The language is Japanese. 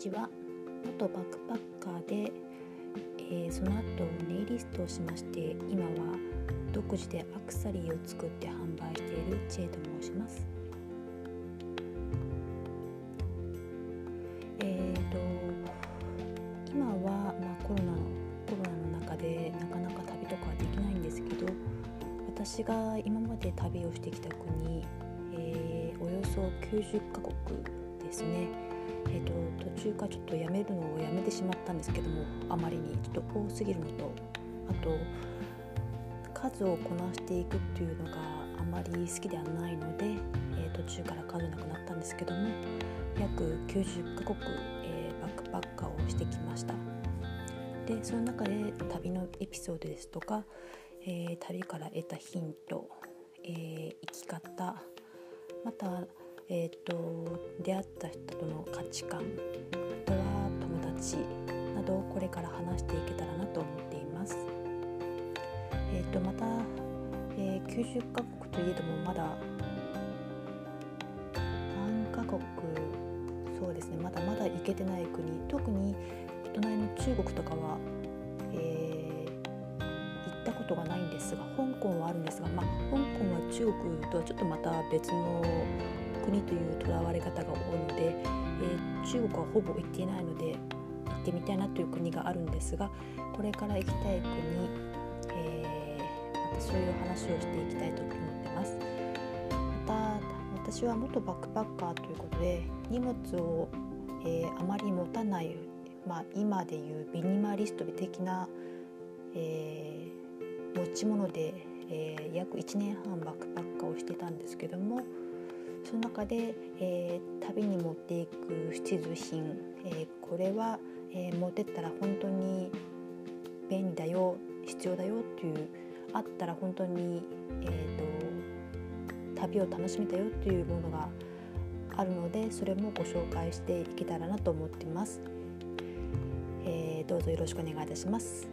ちは。元バックパッカーで、えー、その後ネイリストをしまして今は独自でアクセサリーを作って販売しているチェと申します。えーと今は、まあ、コロナのコロナの中でなかなか旅とかはできないんですけど私が今まで旅をしてきた国、えー、およそ90カ国ですね。えーと、途中からちょっとやめるのをやめてしまったんですけどもあまりにちょっと多すぎるのとあと数をこなしていくっていうのがあまり好きではないので、えー、途中から数なくなったんですけども約90カ国、えー、バックパッカーをしてきました。でその中で旅のエピソードですとか、えー、旅から得たヒント、え生き方またえーと、出会った人との価値観あとは友達などをこれから話していけたらなと思っています。えーと、また、えー、90カ国といえどもまだ何カ国？そうですねまだまだ行けてない国特にお隣の中国とかは、えー、行ったことがないんですが香港はあるんですが、まあ、香港は中国とはちょっとまた別の国というとらわれ方が多いので、えー、中国はほぼ行っていないので行ってみたいなという国があるんですがこれから行きたい国、えー、またそういう話をしていきたいと思ってます。また私は元バックパッカーということで荷物を、えー、あまり持たない、まあ、今でいうミニマリスト的な、えー、持ち物で、えー、約1年半バックパッカーその中で、えー、旅に持っていく必需品、えー、これは、えー、持ってったら本当に便利だよ必要だよっていうあったら本当に、えーと、旅を楽しめたよっていうものがあるのでそれもご紹介していけたらなと思ってます、えー、どうぞよろしくお願いいたします。